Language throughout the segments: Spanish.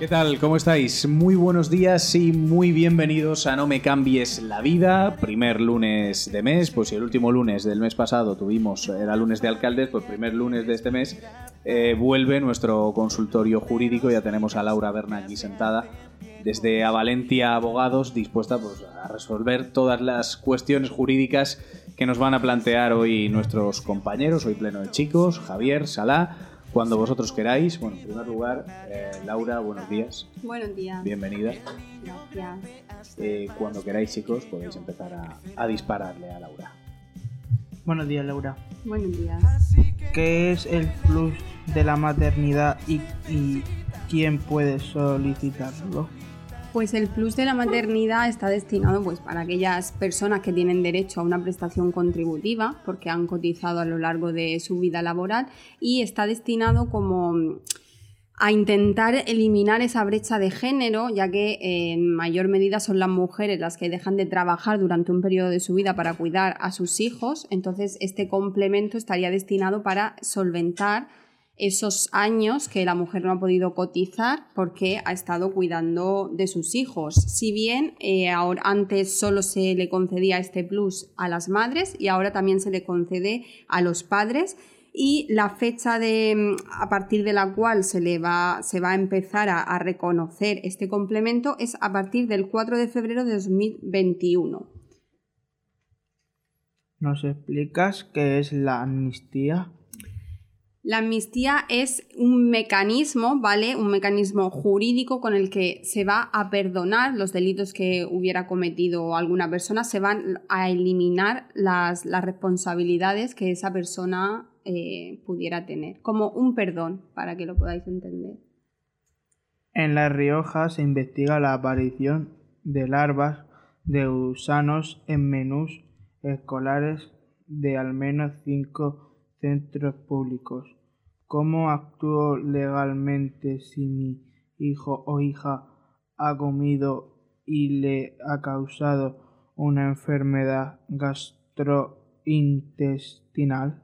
¿Qué tal? ¿Cómo estáis? Muy buenos días y muy bienvenidos a No me cambies la vida. Primer lunes de mes, pues si el último lunes del mes pasado tuvimos, era lunes de alcaldes, pues primer lunes de este mes eh, vuelve nuestro consultorio jurídico. Ya tenemos a Laura Berna aquí sentada desde a Valencia Abogados, dispuesta pues, a resolver todas las cuestiones jurídicas que nos van a plantear hoy nuestros compañeros, hoy pleno de chicos, Javier, Salá cuando vosotros queráis. Bueno, en primer lugar, eh, Laura, buenos días. Buenos días. Bienvenida. Gracias. Eh, cuando queráis, chicos, podéis empezar a, a dispararle a Laura. Buenos días, Laura. Buenos días. ¿Qué es el plus de la maternidad y, y quién puede solicitarlo? Pues el plus de la maternidad está destinado pues, para aquellas personas que tienen derecho a una prestación contributiva porque han cotizado a lo largo de su vida laboral y está destinado como a intentar eliminar esa brecha de género, ya que en mayor medida son las mujeres las que dejan de trabajar durante un periodo de su vida para cuidar a sus hijos, entonces este complemento estaría destinado para solventar esos años que la mujer no ha podido cotizar porque ha estado cuidando de sus hijos. Si bien eh, ahora, antes solo se le concedía este plus a las madres y ahora también se le concede a los padres y la fecha de, a partir de la cual se, le va, se va a empezar a, a reconocer este complemento es a partir del 4 de febrero de 2021. ¿Nos explicas qué es la amnistía? La amnistía es un mecanismo, ¿vale? Un mecanismo jurídico con el que se va a perdonar los delitos que hubiera cometido alguna persona, se van a eliminar las, responsabilidades que esa persona eh, pudiera tener, como un perdón, para que lo podáis entender. En La Rioja se investiga la aparición de larvas de gusanos en menús escolares de al menos cinco centros públicos. ¿Cómo actúo legalmente si mi hijo o hija ha comido y le ha causado una enfermedad gastrointestinal?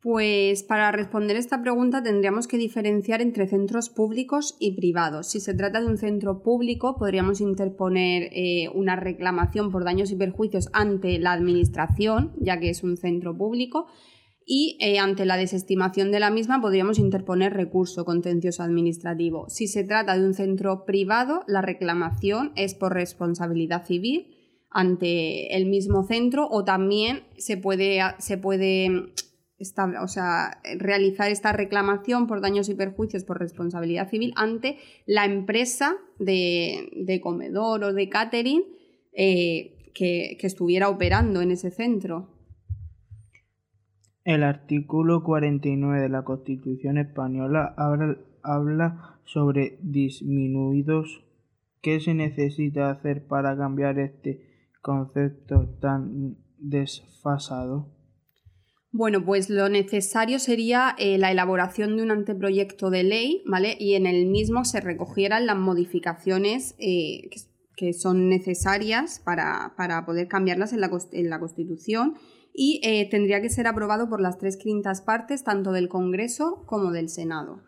Pues para responder esta pregunta tendríamos que diferenciar entre centros públicos y privados. Si se trata de un centro público, podríamos interponer eh, una reclamación por daños y perjuicios ante la Administración, ya que es un centro público, y eh, ante la desestimación de la misma podríamos interponer recurso contencioso administrativo. Si se trata de un centro privado, la reclamación es por responsabilidad civil ante el mismo centro o también se puede, se puede o sea, realizar esta reclamación por daños y perjuicios por responsabilidad civil ante la empresa de, comedor o de catering eh, que, que estuviera operando en ese centro. El artículo 49 de la Constitución española habla, sobre disminuidos. ¿Qué se necesita hacer para cambiar este concepto tan desfasado? Bueno, pues lo necesario sería eh, la elaboración de un anteproyecto de ley, ¿vale? Y en el mismo se recogieran las modificaciones eh, que, que, son necesarias para, para poder cambiarlas en la, en la Constitución y eh, tendría que ser aprobado por las tres quintas partes, tanto del Congreso como del Senado.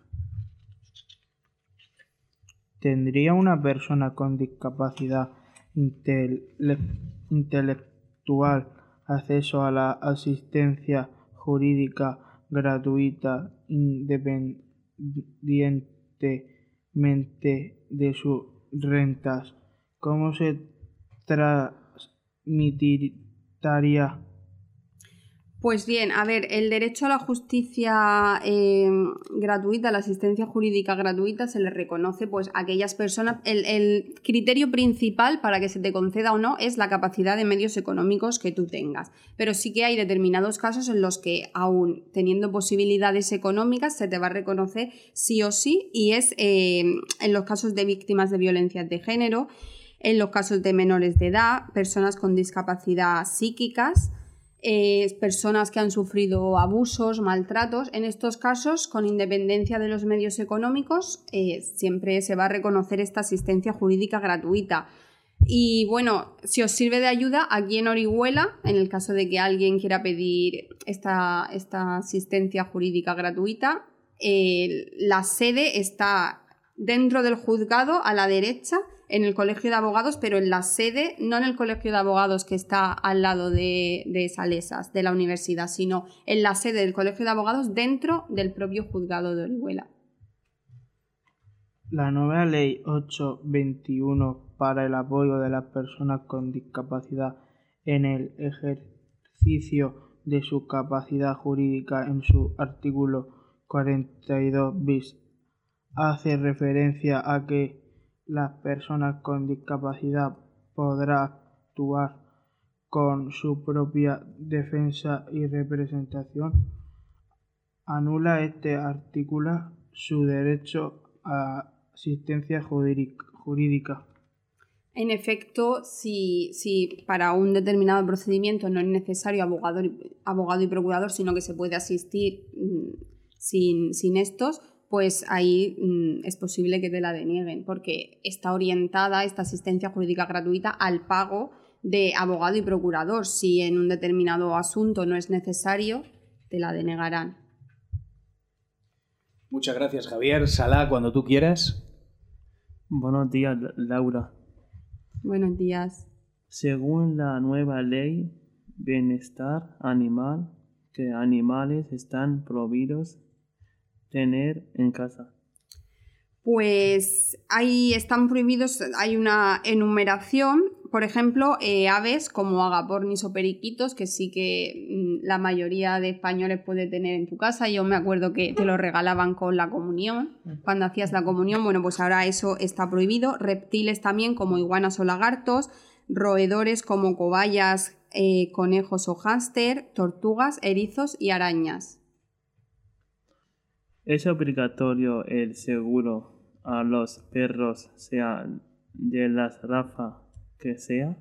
¿Tendría una persona con discapacidad intelectual acceso a la asistencia jurídica gratuita independientemente de sus rentas? ¿Cómo se transmitiría Pues bien, a ver, el derecho a la justicia eh, gratuita, la asistencia jurídica gratuita, se le reconoce pues a aquellas personas. El, el, criterio principal para que se te conceda o no es la capacidad de medios económicos que tú tengas. Pero sí que hay determinados casos en los que, aún teniendo posibilidades económicas, se te va a reconocer sí o sí, y es eh, en los casos de víctimas de violencia de género, en los casos de menores de edad, personas con discapacidad psíquicas eh, personas que han sufrido abusos, maltratos. En estos casos, con independencia de los medios económicos, eh, siempre se va a reconocer esta asistencia jurídica gratuita. Y bueno, si os sirve de ayuda, aquí en Orihuela, en el caso de que alguien quiera pedir esta, esta asistencia jurídica gratuita, eh, la sede está dentro del juzgado a la derecha en el colegio de abogados, pero en la sede, no en el colegio de abogados que está al lado de, de Salesas, de la universidad, sino en la sede del colegio de abogados dentro del propio juzgado de Orihuela. La nueva ley 821 para el apoyo de las personas con discapacidad en el ejercicio de su capacidad jurídica en su artículo 42 bis hace referencia a que las personas con discapacidad podrán actuar con su propia defensa y representación, anula este artículo su derecho a asistencia jurídica. En efecto, si, si, para un determinado procedimiento no es necesario abogado, abogado y procurador, sino que se puede asistir mm, sin, sin estos, pues ahí mm, es posible que te la denieguen, porque está orientada esta asistencia jurídica gratuita al pago de abogado y procurador. Si en un determinado asunto no es necesario, te la denegarán. Muchas gracias, Javier. Sala, cuando tú quieras. Buenos días, Laura. Buenos días. Según la nueva ley Bienestar Animal, que animales están prohibidos tener en casa? Pues ahí están prohibidos, hay una enumeración, por ejemplo, eh, aves como agapornis o periquitos, que sí que mm, la mayoría de españoles puede tener en tu casa. Yo me acuerdo que te lo regalaban con la comunión, cuando hacías la comunión, bueno, pues ahora eso está prohibido. Reptiles también como iguanas o lagartos, roedores como cobayas, eh, conejos o hámster, tortugas, erizos y arañas. ¿Es obligatorio el seguro a los perros, sea de las rafa que sea?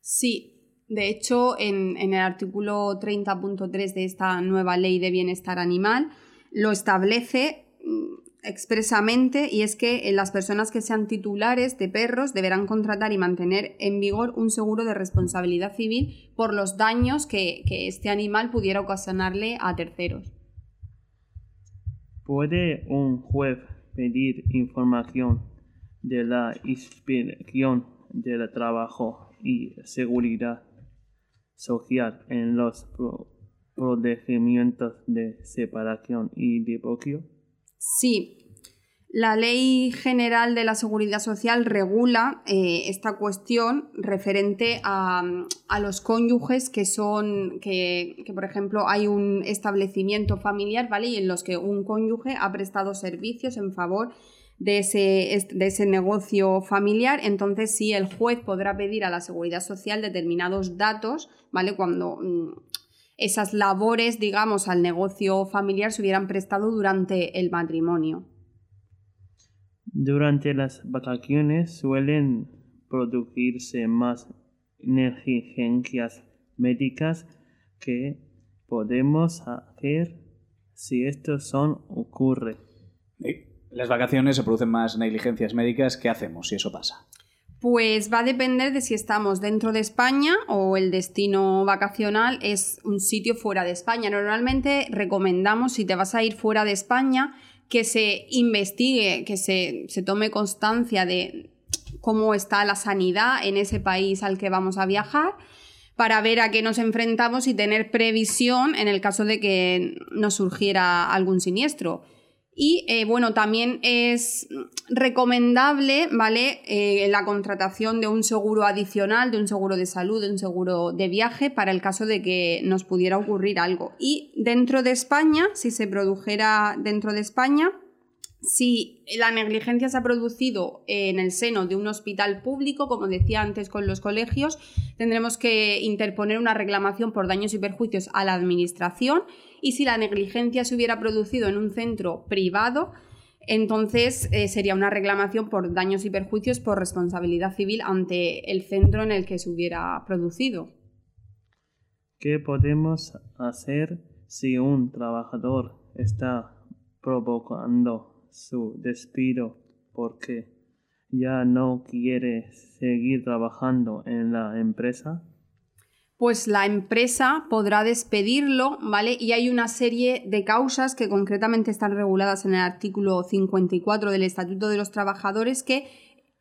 Sí, de hecho, en, el artículo 30.3 de esta nueva ley de bienestar animal lo establece mm, expresamente y es que eh, las personas que sean titulares de perros deberán contratar y mantener en vigor un seguro de responsabilidad civil por los daños que este animal pudiera ocasionarle a terceros. ¿Puede un juez pedir información de la inspección del trabajo y seguridad social en los procedimientos de separación y divorcio? Sí, la Ley General de la Seguridad Social regula eh, esta cuestión referente a, los cónyuges que son, que, por ejemplo hay un establecimiento familiar, ¿vale? Y en los que un cónyuge ha prestado servicios en favor de ese, de ese negocio familiar, entonces sí el juez podrá pedir a la Seguridad Social determinados datos, ¿vale? Cuando mm, esas labores, digamos, al negocio familiar se hubieran prestado durante el matrimonio. Durante las vacaciones suelen producirse más negligencias médicas que podemos hacer si esto son ocurre. Las vacaciones se producen más negligencias médicas. ¿Qué hacemos si eso pasa? Pues va a depender de si estamos dentro de España o el destino vacacional es un sitio fuera de España. Normalmente recomendamos, si te vas a ir fuera de España, que se investigue, que se, tome constancia de cómo está la sanidad en ese país al que vamos a viajar para ver a qué nos enfrentamos y tener previsión en el caso de que nos surgiera algún siniestro. Y eh, bueno, también es recomendable, ¿vale? Eh, la contratación de un seguro adicional, de un seguro de salud, de un seguro de viaje, para el caso de que nos pudiera ocurrir algo. Y dentro de España, si se produjera dentro de España, si la negligencia se ha producido en el seno de un hospital público, como decía antes con los colegios, tendremos que interponer una reclamación por daños y perjuicios a la Administración y si la negligencia se hubiera producido en un centro privado, entonces eh, sería una reclamación por daños y perjuicios por responsabilidad civil ante el centro en el que se hubiera producido. ¿Qué podemos hacer si un trabajador está provocando su despido porque ya no quiere seguir trabajando en la empresa? Pues la empresa podrá despedirlo, ¿vale? Y hay una serie de causas que concretamente están reguladas en el artículo 54 del Estatuto de los Trabajadores que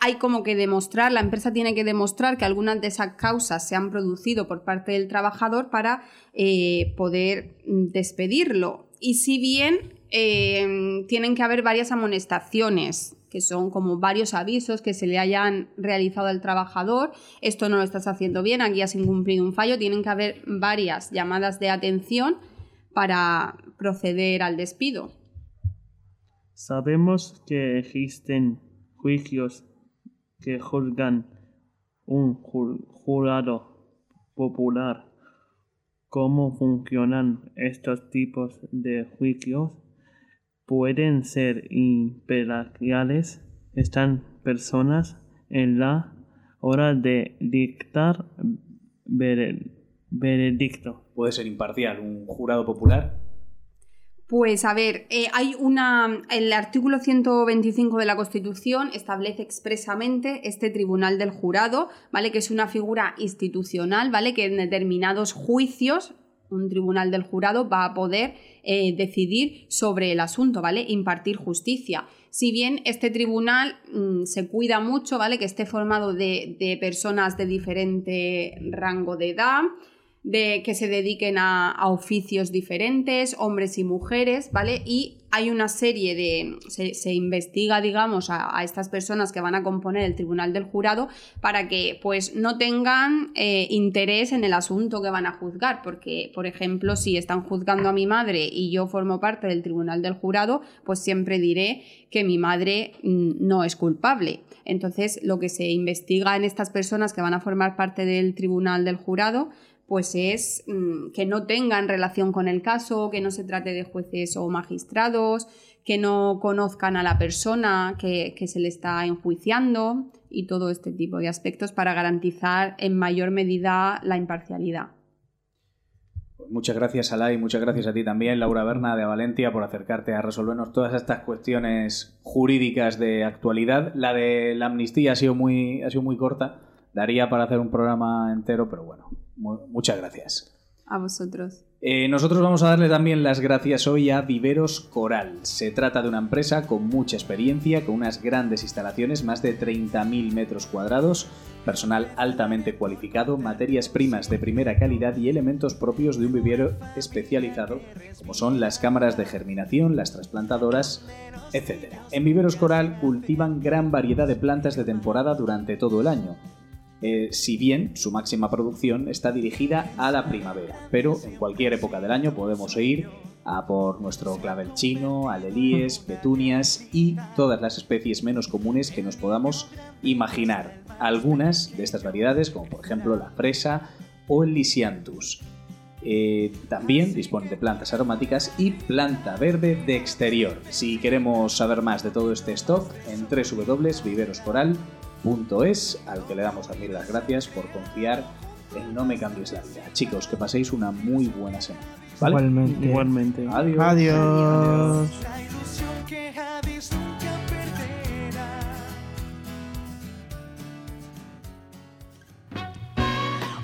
hay como que demostrar, la empresa tiene que demostrar que algunas de esas causas se han producido por parte del trabajador para eh, poder mm, despedirlo. Y si bien Em, tienen que haber varias amonestaciones, que son como varios avisos que se le hayan realizado al trabajador, esto no lo estás haciendo bien, aquí has incumplido un fallo, tienen que haber varias llamadas de atención para proceder al despido. Sabemos que existen juicios que juzgan un jurado popular. ¿Cómo funcionan estos tipos de juicios? Pueden ser imperiales, están personas en la hora de dictar veredicto. ¿Puede ser imparcial un jurado popular? Pues a ver, eh, hay una. El artículo 125 de la Constitución establece expresamente este tribunal del jurado, ¿vale? Que es una figura institucional, ¿vale? Que en determinados juicios un tribunal del jurado va a poder eh, decidir sobre el asunto, ¿vale? Impartir justicia. Si bien este tribunal mm, se cuida mucho, ¿vale? Que esté formado de, de personas de diferente rango de edad, de que se dediquen a, oficios diferentes, hombres y mujeres, ¿vale? Y hay una serie de. se, investiga, digamos, a, estas personas que van a componer el tribunal del jurado para que, pues, no tengan eh, interés en el asunto que van a juzgar. Porque, por ejemplo, si están juzgando a mi madre y yo formo parte del tribunal del jurado, pues siempre diré que mi madre mm, no es culpable. Entonces, lo que se investiga en estas personas que van a formar parte del tribunal del jurado pues es mm, que no tengan relación con el caso, que no se trate de jueces o magistrados, que no conozcan a la persona que, se le está enjuiciando y todo este tipo de aspectos para garantizar en mayor medida la imparcialidad. Muchas gracias, Alay, muchas gracias a ti también, Laura Berna de Valencia, por acercarte a resolvernos todas estas cuestiones jurídicas de actualidad. La de la amnistía ha sido muy, ha sido muy corta, daría para hacer un programa entero, pero bueno, muchas gracias. A vosotros. Eh, nosotros vamos a darle también las gracias hoy a Viveros Coral. Se trata de una empresa con mucha experiencia, con unas grandes instalaciones, más de 30.000 metros cuadrados, personal altamente cualificado, materias primas de primera calidad y elementos propios de un vivero especializado, como son las cámaras de germinación, las trasplantadoras, etc. En Viveros Coral cultivan gran variedad de plantas de temporada durante todo el año eh, si bien su máxima producción está dirigida a la primavera, pero en cualquier época del año podemos ir a por nuestro clavel chino, alelíes, petunias y todas las especies menos comunes que nos podamos imaginar. Algunas de estas variedades, como por ejemplo la fresa o el lisianthus. Eh, también dispone de plantas aromáticas y planta verde de exterior. Si queremos saber más de todo este stock, en www.viveroscoral.com es, al que le damos también las gracias por confiar en No Me Cambies la Vida. Chicos, que paséis una muy buena semana. Igualmente. Igualmente. Adiós. Adiós.